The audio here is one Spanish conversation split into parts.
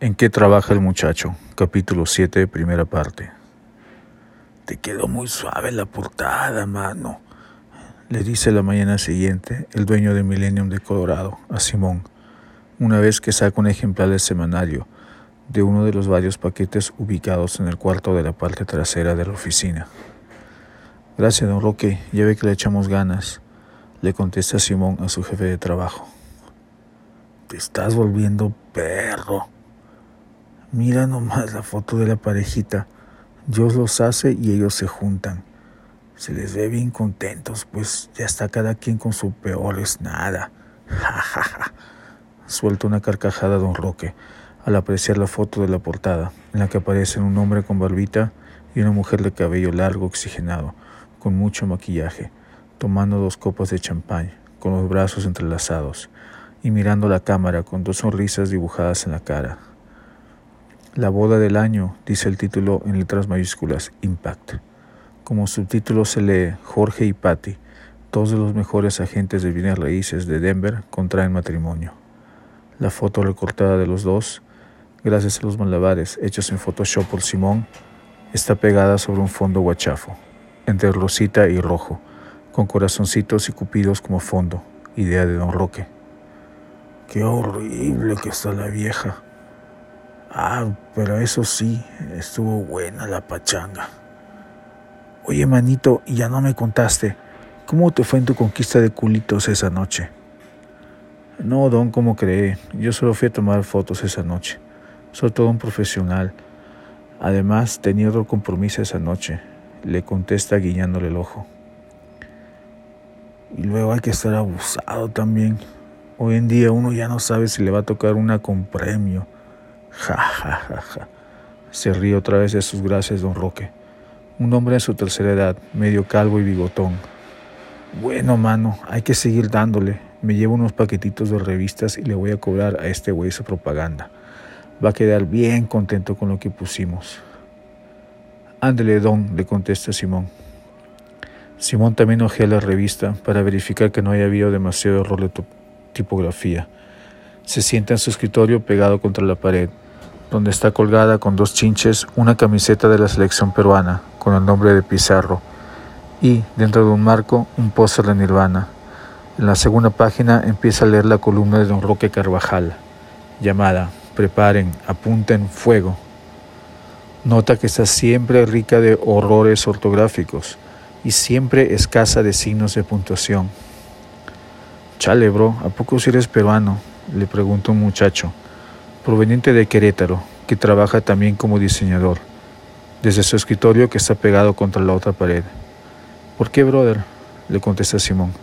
¿En qué trabaja el muchacho? Capítulo 7, primera parte. Te quedó muy suave la portada, mano. Le dice la mañana siguiente el dueño de Millennium de Colorado a Simón, una vez que saca un ejemplar del semanario de uno de los varios paquetes ubicados en el cuarto de la parte trasera de la oficina. Gracias, don Roque, ya ve que le echamos ganas, le contesta Simón a su jefe de trabajo. Te estás volviendo perro. Mira nomás la foto de la parejita. Dios los hace y ellos se juntan. Se les ve bien contentos, pues ya está cada quien con su peor es nada. Ja, ja, ja. Suelta una carcajada don Roque al apreciar la foto de la portada, en la que aparecen un hombre con barbita y una mujer de cabello largo oxigenado, con mucho maquillaje, tomando dos copas de champán, con los brazos entrelazados, y mirando la cámara con dos sonrisas dibujadas en la cara. La boda del año, dice el título en letras mayúsculas, Impact. Como subtítulo se lee Jorge y Patty, dos de los mejores agentes de bienes raíces de Denver, contraen matrimonio. La foto recortada de los dos, gracias a los malabares hechos en Photoshop por Simón, está pegada sobre un fondo guachafo, entre rosita y rojo, con corazoncitos y cupidos como fondo, idea de Don Roque. Qué horrible que está la vieja. Ah, pero eso sí, estuvo buena la pachanga. Oye, manito, ya no me contaste, ¿cómo te fue en tu conquista de culitos esa noche? No, don, ¿cómo cree? Yo solo fui a tomar fotos esa noche. Soy todo un profesional. Además, tenía otro compromiso esa noche, le contesta guiñándole el ojo. Y luego hay que estar abusado también. Hoy en día uno ya no sabe si le va a tocar una con premio Ja, ja, ja, ja. Se ríe otra vez de sus gracias, don Roque. Un hombre de su tercera edad, medio calvo y bigotón. Bueno, mano, hay que seguir dándole. Me llevo unos paquetitos de revistas y le voy a cobrar a este güey su propaganda. Va a quedar bien contento con lo que pusimos. Ándele, don, le contesta Simón. Simón también ojea la revista para verificar que no haya habido demasiado error de tipografía. Se sienta en su escritorio pegado contra la pared donde está colgada con dos chinches una camiseta de la selección peruana con el nombre de Pizarro y, dentro de un marco, un póster de Nirvana. En la segunda página empieza a leer la columna de don Roque Carvajal, llamada Preparen, apunten, fuego. Nota que está siempre rica de horrores ortográficos y siempre escasa de signos de puntuación. Chale, bro, ¿a poco si eres peruano? le preguntó un muchacho proveniente de Querétaro, que trabaja también como diseñador, desde su escritorio que está pegado contra la otra pared. ¿Por qué, brother? le contesta Simón.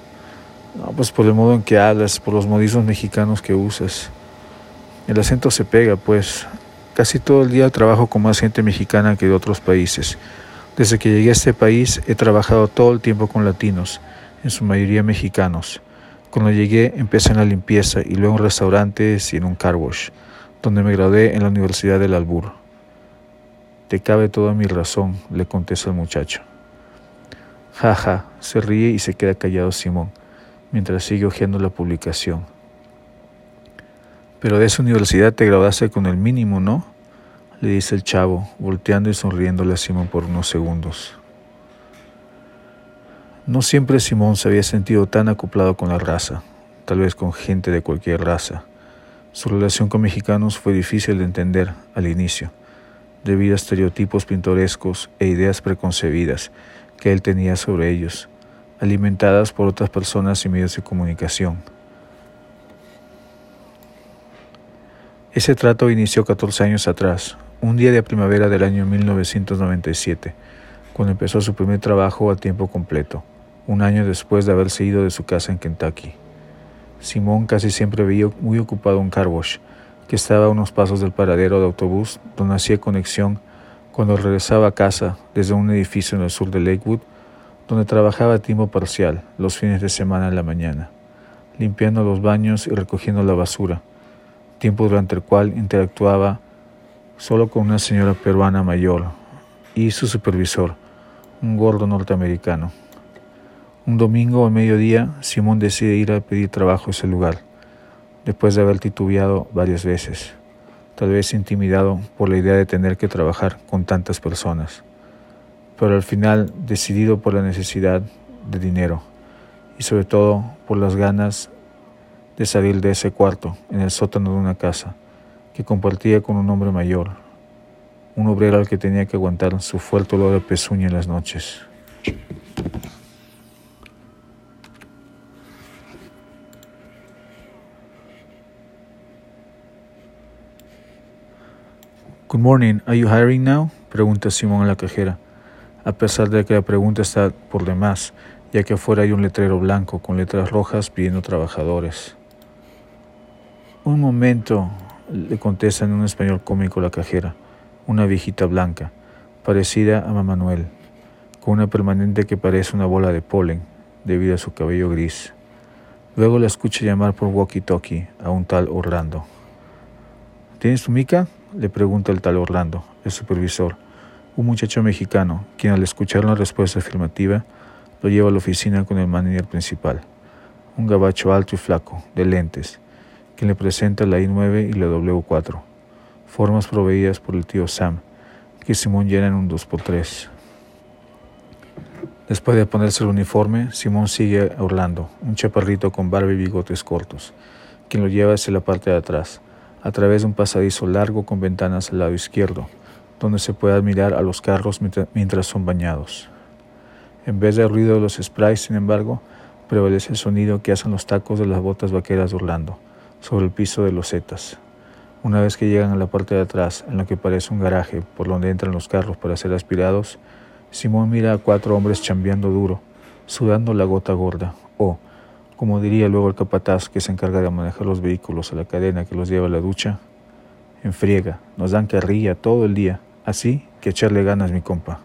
No, pues por el modo en que hablas, por los modismos mexicanos que usas. El acento se pega, pues. Casi todo el día trabajo con más gente mexicana que de otros países. Desde que llegué a este país he trabajado todo el tiempo con latinos, en su mayoría mexicanos. Cuando llegué empecé en la limpieza y luego en restaurantes y en un car wash donde me gradué en la Universidad del Albur. Te cabe toda mi razón, le contesta el muchacho. Jaja, ja, se ríe y se queda callado Simón, mientras sigue hojeando la publicación. Pero de esa universidad te graduaste con el mínimo, ¿no? le dice el chavo, volteando y sonriéndole a Simón por unos segundos. No siempre Simón se había sentido tan acoplado con la raza, tal vez con gente de cualquier raza. Su relación con mexicanos fue difícil de entender al inicio, debido a estereotipos pintorescos e ideas preconcebidas que él tenía sobre ellos, alimentadas por otras personas y medios de comunicación. Ese trato inició 14 años atrás, un día de primavera del año 1997, cuando empezó su primer trabajo a tiempo completo, un año después de haberse ido de su casa en Kentucky. Simón casi siempre veía muy ocupado un car wash, que estaba a unos pasos del paradero de autobús donde hacía conexión cuando regresaba a casa desde un edificio en el sur de Lakewood, donde trabajaba a tiempo parcial los fines de semana en la mañana, limpiando los baños y recogiendo la basura, tiempo durante el cual interactuaba solo con una señora peruana mayor y su supervisor, un gordo norteamericano. Un domingo a mediodía, Simón decide ir a pedir trabajo a ese lugar, después de haber titubeado varias veces. tal vez intimidado por la idea de tener que trabajar con tantas personas, pero al final decidido por la necesidad de dinero y sobre todo por las ganas de salir de ese cuarto en el sótano de una casa que compartía con un hombre mayor, un obrero al que tenía que aguantar su fuerte olor de pezuña en las noches. Good morning, are you hiring now? Pregunta Simón a la cajera, a pesar de que la pregunta está por demás, ya que afuera hay un letrero blanco con letras rojas pidiendo trabajadores. Un momento, le contesta en un español cómico la cajera, una viejita blanca, parecida a Manuel, con una permanente que parece una bola de polen debido a su cabello gris. Luego la escucha llamar por walkie-talkie a un tal Orlando. ¿Tienes tu mica? Le pregunta el tal Orlando, el supervisor, un muchacho mexicano, quien al escuchar la respuesta afirmativa lo lleva a la oficina con el manager principal, un gabacho alto y flaco, de lentes, quien le presenta la I-9 y la W4, formas proveídas por el tío Sam, que Simón llena en un 2x3. Después de ponerse el uniforme, Simón sigue a Orlando, un chaparrito con barba y bigotes cortos, quien lo lleva hacia la parte de atrás, a través de un pasadizo largo con ventanas al lado izquierdo, donde se puede admirar a los carros mientras son bañados. En vez del ruido de los sprays, sin embargo, prevalece el sonido que hacen los tacos de las botas vaqueras de Orlando sobre el piso de los zetas. Una vez que llegan a la parte de atrás, en lo que parece un garaje por donde entran los carros para ser aspirados, Simón mira a cuatro hombres chambeando duro, sudando la gota gorda, o, como diría luego el capataz que se encarga de manejar los vehículos a la cadena que los lleva a la ducha, en friega, nos dan carrilla todo el día, así que echarle ganas mi compa.